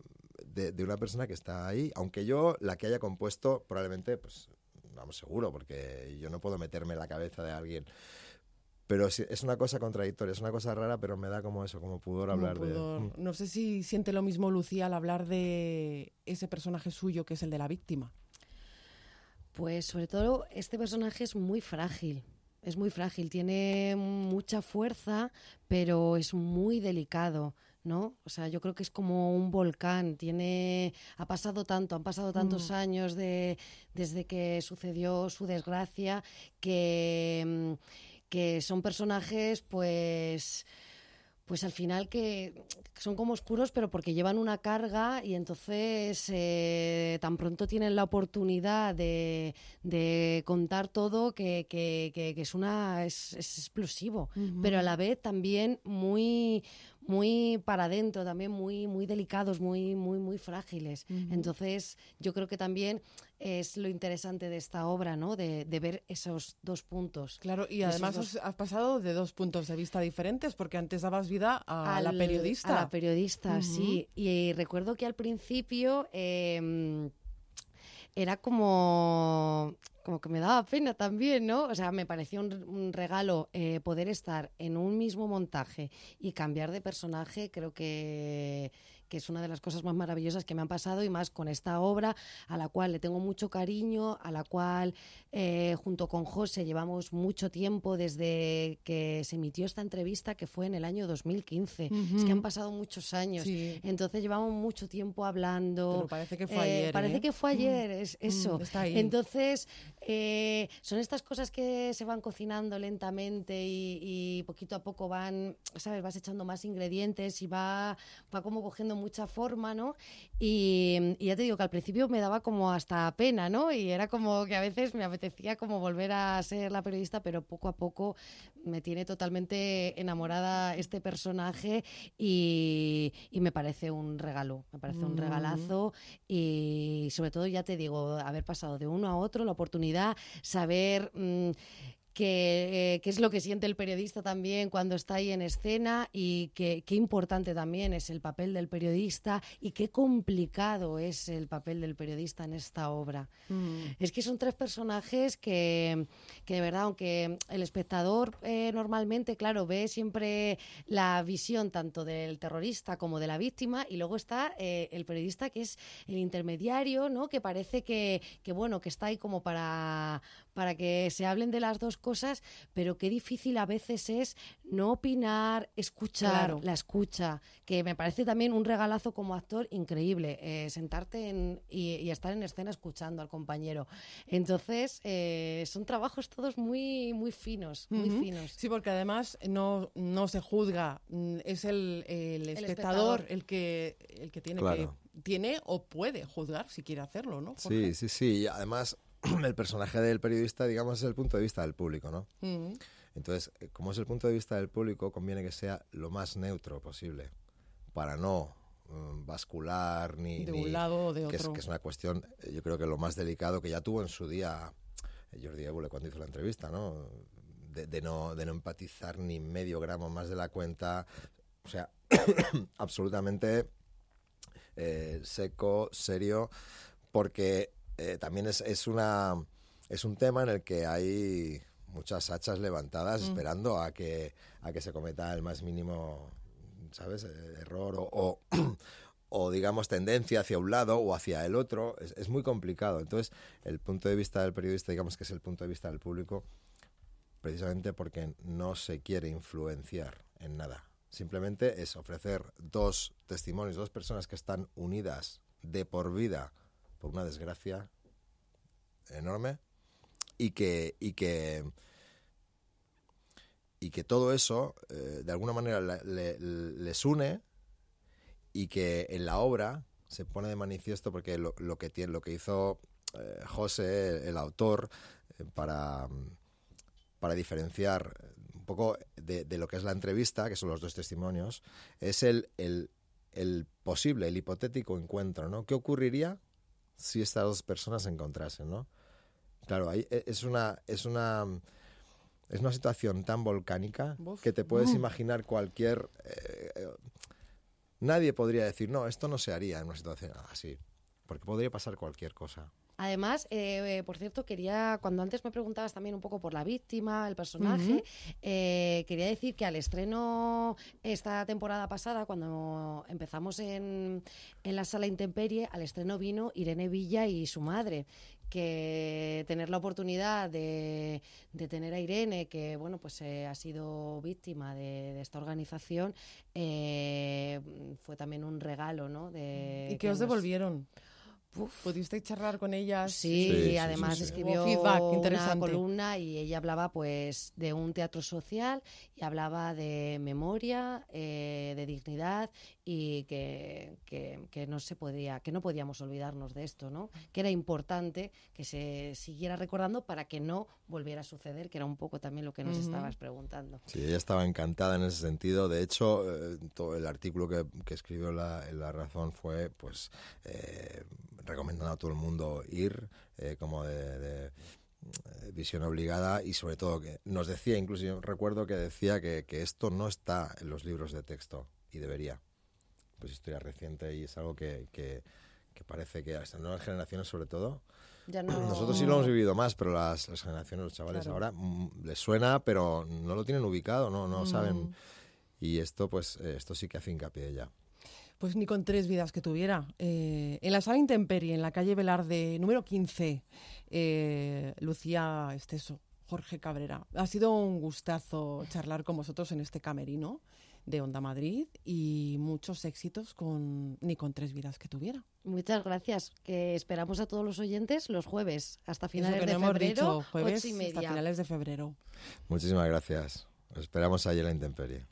de, de, una persona que está ahí, aunque yo la que haya compuesto probablemente, pues, vamos seguro, porque yo no puedo meterme en la cabeza de alguien pero es una cosa contradictoria, es una cosa rara, pero me da como eso, como pudor hablar de... Mm. No sé si siente lo mismo Lucía al hablar de ese personaje suyo que es el de la víctima. Pues sobre todo este personaje es muy frágil, es muy frágil, tiene mucha fuerza, pero es muy delicado. ¿No? O sea, yo creo que es como un volcán, tiene ha pasado tanto, han pasado tantos mm. años de, desde que sucedió su desgracia que mm, que son personajes pues pues al final que son como oscuros, pero porque llevan una carga y entonces eh, tan pronto tienen la oportunidad de, contar todo que, es una es, explosivo, pero a la vez también muy muy para adentro, también muy, muy delicados, muy, muy, muy frágiles. Entonces, yo creo que también es lo interesante de esta obra, ¿no? De, ver esos dos puntos. Claro, y además has pasado de dos puntos de vista diferentes, porque antes dabas vida a la periodista. A la periodista, sí. Y recuerdo que al principio em, era como como que me daba pena también, ¿no? O sea, me pareció un, regalo eh, poder estar en un mismo montaje y cambiar de personaje. Creo que que es una de las cosas más maravillosas que me han pasado y más con esta obra a la cual le tengo mucho cariño, a la cual eh, junto con José llevamos mucho tiempo desde que se emitió esta entrevista que fue en el año 2015. Es que han pasado muchos años. Entonces llevamos mucho tiempo hablando. parece que fue eh, ayer. Parece que fue ayer, es mm, eso. Entonces son estas cosas que se van cocinando lentamente y, poquito a poco van, ¿sabes? Vas echando más ingredientes y va, va como cogiendo mucha forma, ¿no? Y, ya te digo que al principio me daba como hasta pena, ¿no? Y era como que a veces me apetecía como volver a ser la periodista, pero poco a poco me tiene totalmente enamorada este personaje y, me parece un regalo, me parece un mm. regalazo y sobre todo ya te digo, haber pasado de uno a otro, la oportunidad, saber... Mm, qué es lo que siente el periodista también cuando está ahí en escena y qué importante también es el papel del periodista y qué complicado es el papel del periodista en esta obra. Mm. Es que son tres personajes que, de verdad, aunque el espectador eh, normalmente, claro, ve siempre la visión tanto del terrorista como de la víctima y luego está eh, el periodista que es el intermediario, ¿no? Que parece que, que, bueno, que está ahí como para, para que se hablen de las dos cosas, pero qué difícil a veces es no opinar, escuchar, la escucha, que me parece también un regalazo como actor increíble, eh, sentarte en, y, estar en escena escuchando al compañero. Entonces, eh, son trabajos todos muy, muy finos, muy finos. Sí, porque además no, no se juzga, mm, es el, espectador, el que, el que tiene que tiene o puede juzgar si quiere hacerlo, ¿no? Sí, sí, sí. Y además el personaje del periodista, digamos, es el punto de vista del público, ¿no? Entonces, eh, como es el punto de vista del público, conviene que sea lo más neutro posible, para no mm, bascular ni... De un lado o de otro. Que es, una cuestión, eh, yo creo que lo más delicado que ya tuvo en su día eh, Jordi Évole cuando hizo la entrevista, ¿no? De, no, de no empatizar ni medio gramo más de la cuenta, o sea, absolutamente seco, serio, porque eh, también es, es, una, es un tema en el que hay muchas hachas levantadas Mm. esperando a que, a que se cometa el más mínimo, ¿sabes?, Eh, error o, o, o, digamos, tendencia hacia un lado o hacia el otro. Es, es muy complicado. Entonces, el punto de vista del periodista, digamos que es el punto de vista del público, precisamente porque no se quiere influenciar en nada. Simplemente es ofrecer dos testimonios, dos personas que están unidas de por vida por una desgracia enorme y que y que y que todo eso eh, de alguna manera le- le- les une y que en la obra se pone de manifiesto porque lo, que tiene lo que hizo eh, José el, el autor eh, para para diferenciar un poco de, de lo que es la entrevista, que son los dos testimonios, es el, el, el posible, el hipotético encuentro, ¿no? ¿Qué ocurriría si estas dos personas se encontrasen, ¿no? Claro, ahí e- es una, es una, es una situación tan volcánica que te puedes Mm. imaginar cualquier... eh, eh, nadie podría decir, no, esto no se haría en una situación así, porque podría pasar cualquier cosa. Además, eh, por cierto, quería, cuando antes me preguntabas también un poco por la víctima, el personaje, eh, quería decir que al estreno esta temporada pasada, cuando empezamos en, en la sala Intemperie, al estreno vino Irene Villa y su madre que tener la oportunidad de, de tener a Irene, que bueno, pues eh, ha sido víctima de, de esta organización, eh, fue también un regalo, ¿no? De, ¿Y que os nos- devolvieron? ¿Pudisteis charlar con ellas? Sí, además sí, sí. escribió feedback una columna y ella hablaba pues de un teatro social y hablaba de memoria, eh, de dignidad y que, que, que no se podía, que no podíamos olvidarnos de esto, ¿no? Que era importante que se siguiera recordando para que no volviera a suceder, que era un poco también lo que nos estabas preguntando. Sí, ella estaba encantada en ese sentido. De hecho, eh, todo el artículo que, que escribió la, Razón fue, pues, eh, recomendando a todo el mundo ir, eh, como de, de, eh, visión obligada y sobre todo que nos decía, incluso yo recuerdo que decía que, que esto no está en los libros de texto y debería. Pues historia reciente y es algo que, que, que parece que estas nuevas generaciones sobre todo Ya no... nosotros sí lo hemos vivido más, pero las, las generaciones, los chavales Claro. ahora mm, les suena, pero no lo tienen ubicado, no, no Mm. saben. Y esto, pues, eh, esto sí que hace hincapié ya. Pues ni con tres vidas que tuviera. Eh, en la sala Intemperie, en la calle Velarde, número 15, eh, Lucía Esteso, Jorge Cabrera. Ha sido un gustazo charlar con vosotros en este camerino de Onda Madrid y muchos éxitos con ni con tres vidas que tuviera. Muchas gracias, que esperamos a todos los oyentes los jueves hasta Eso finales que de no hemos febrero, dicho, jueves ocho y hasta finales de febrero. Muchísimas gracias. Os esperamos allí en la intemperie.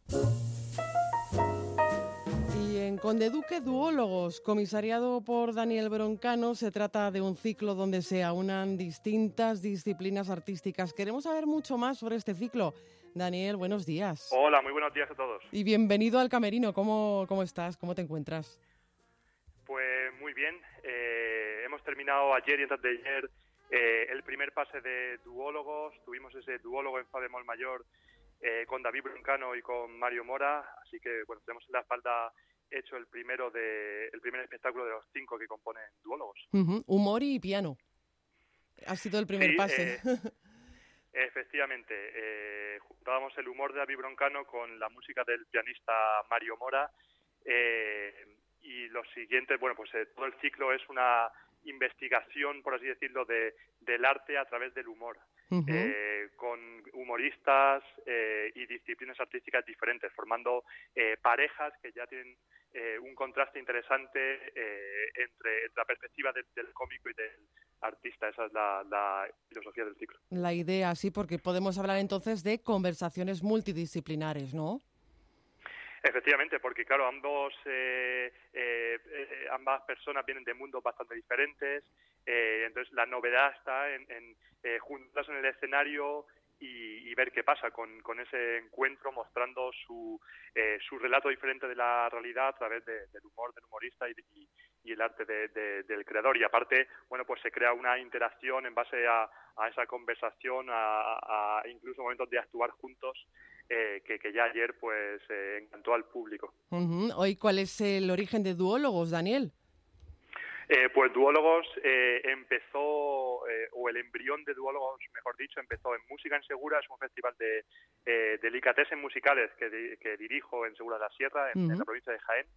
Y en Conde Duque, Duólogos, comisariado por Daniel Broncano, se trata de un ciclo donde se aunan distintas disciplinas artísticas. Queremos saber mucho más sobre este ciclo. Daniel, buenos días. Hola, muy buenos días a todos. Y bienvenido al Camerino. ¿Cómo, cómo estás? ¿Cómo te encuentras? Pues muy bien, eh, hemos terminado ayer y antes de ayer eh, el primer pase de duólogos, tuvimos ese duólogo en fa bemol mayor eh, con David Broncano y con Mario Mora, así que bueno, tenemos en la espalda hecho el primero de el primer espectáculo de los cinco que componen duólogos. Humor y piano. Ha sido el primer Sí, pase. Efectivamente, eh, juntábamos el humor de David Broncano con la música del pianista Mario Mora eh, y lo siguiente, bueno, pues eh, todo el ciclo es una investigación, por así decirlo, de, del arte a través del humor, eh, con humoristas eh, y disciplinas artísticas diferentes, formando eh, parejas que ya tienen eh, un contraste interesante eh, entre, entre la perspectiva del cómico y del artista. Esa es la, la filosofía del ciclo. La idea, sí, porque podemos hablar entonces de conversaciones multidisciplinares, ¿no? Efectivamente, porque claro, ambos, eh, eh, eh, ambas personas vienen de mundos bastante diferentes, eh, entonces la novedad está en, en eh, juntarse en el escenario y, y ver qué pasa con, con ese encuentro, mostrando su, eh, su relato diferente de la realidad a través de- del humor del humorista y, y- y el arte de- de- del creador. Y aparte, bueno, pues se crea una interacción en base a, a esa conversación, a, a incluso momentos de actuar juntos, eh, que, que ya ayer pues eh, encantó al público. Hoy, ¿cuál es el origen de Duólogos, Daniel? Eh, pues Duólogos eh, empezó, eh, o el embrión de Duólogos, mejor dicho, empezó en Música en Segura, es un festival de eh, delicatessen musicales que, di- que dirijo en Segura de la Sierra, en, en la provincia de Jaén.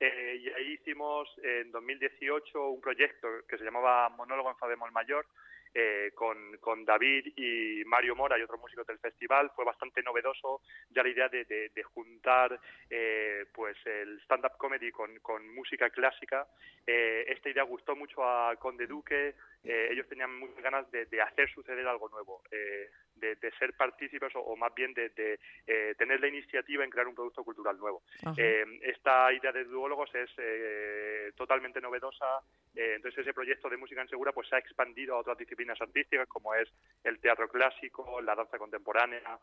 Eh, y ahí hicimos en 2018 un proyecto que se llamaba Monólogo en Fa bemol mayor, eh, con, con David y Mario Mora y otros músicos del festival. Fue bastante novedoso ya la idea de, de- de juntar eh, pues el stand-up comedy con, con música clásica. Eh, esta idea gustó mucho a Conde Duque. Eh, ellos tenían muchas ganas de, de hacer suceder algo nuevo, eh, de, de ser partícipes o, o más bien de, de, eh, tener la iniciativa en crear un producto cultural nuevo. Eh, esta idea de duólogos es eh, totalmente novedosa. eh, entonces ese proyecto de música en segura pues se ha expandido a otras disciplinas artísticas como es el teatro clásico, la danza contemporánea,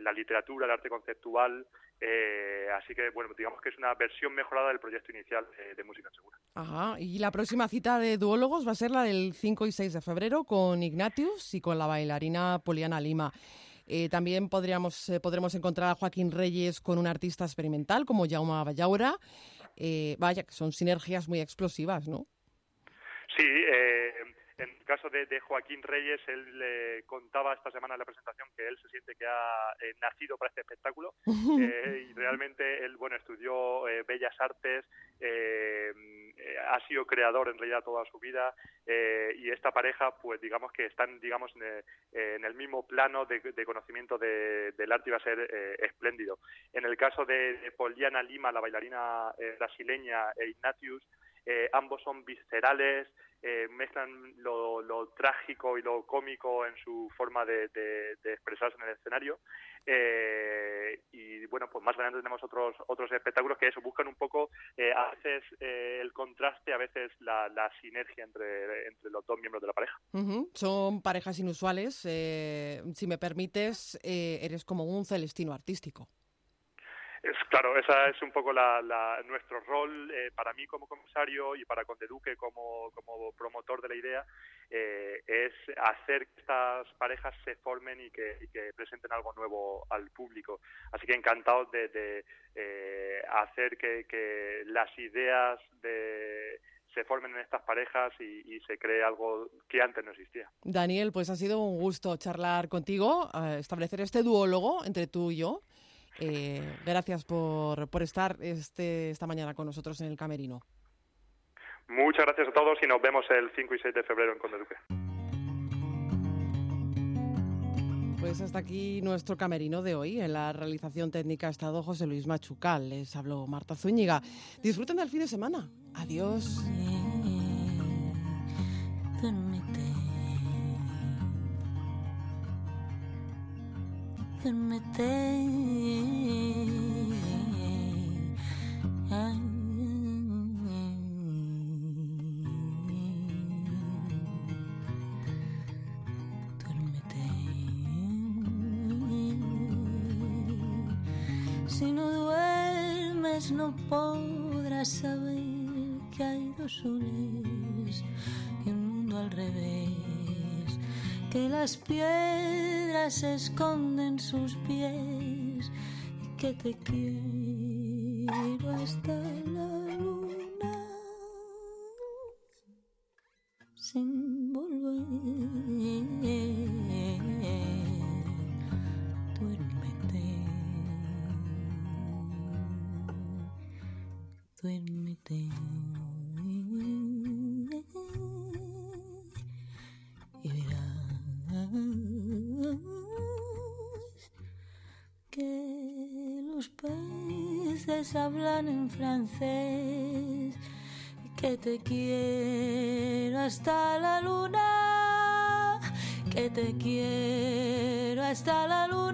la literatura, el arte conceptual. eh, así que bueno, digamos que es una versión mejorada del proyecto inicial de música en segura. Ajá, y la próxima cita de duólogos va a ser la del 5 y 6 de febrero con Ignatius y con la bailarina Poliana Lima. Eh, también podríamos, eh, podremos encontrar a Joaquín Reyes con un artista experimental como Jaume Ballaura. Eh, vaya, que son sinergias muy explosivas, ¿no? Sí, eh, en el caso de, de Joaquín Reyes, él eh, contaba esta semana en la presentación que él se siente que ha eh, nacido para este espectáculo eh, y realmente él, bueno, estudió eh, Bellas Artes, ha sido creador en realidad toda su vida eh, y esta pareja, pues digamos que están, digamos, en, el mismo plano de, de conocimiento de- del arte y va a ser eh, espléndido. En el caso de, de Poliana Lima, la bailarina brasileña, e Ignatius, eh, ambos son viscerales, eh, mezclan lo, lo trágico y lo cómico en su forma de, expresarse en el escenario. Eh, y bueno, pues más adelante tenemos otros otros espectáculos que eso buscan un poco, eh, a veces eh, el contraste, a veces la, sinergia entre, los dos miembros de la pareja. Son parejas inusuales. si me permites, eres como un celestino artístico. Es, claro, esa es un poco la, nuestro rol eh, para mí como comisario y para Conde Duque como, como promotor de la idea, eh, es hacer que estas parejas se formen y que, presenten algo nuevo al público. Así que encantados de, eh, hacer que, que las ideas de, se formen en estas parejas y, y se cree algo que antes no existía. Daniel, pues ha sido un gusto charlar contigo, eh, establecer este duólogo entre tú y yo. Eh, gracias por, por estar este, esta mañana con nosotros en el Camerino. Muchas gracias a todos y nos vemos el 5 y 6 de febrero en Conde Duque. Pues hasta aquí nuestro camerino de hoy. En la realización técnica ha estado José Luis Machucal. Les habló Marta Zúñiga. Disfruten del fin de semana. Adiós. Saber que hay dos soles y un mundo al revés, que las piedras esconden sus pies y que te quiero hasta la te quiero hasta la luna, que te quiero hasta la luna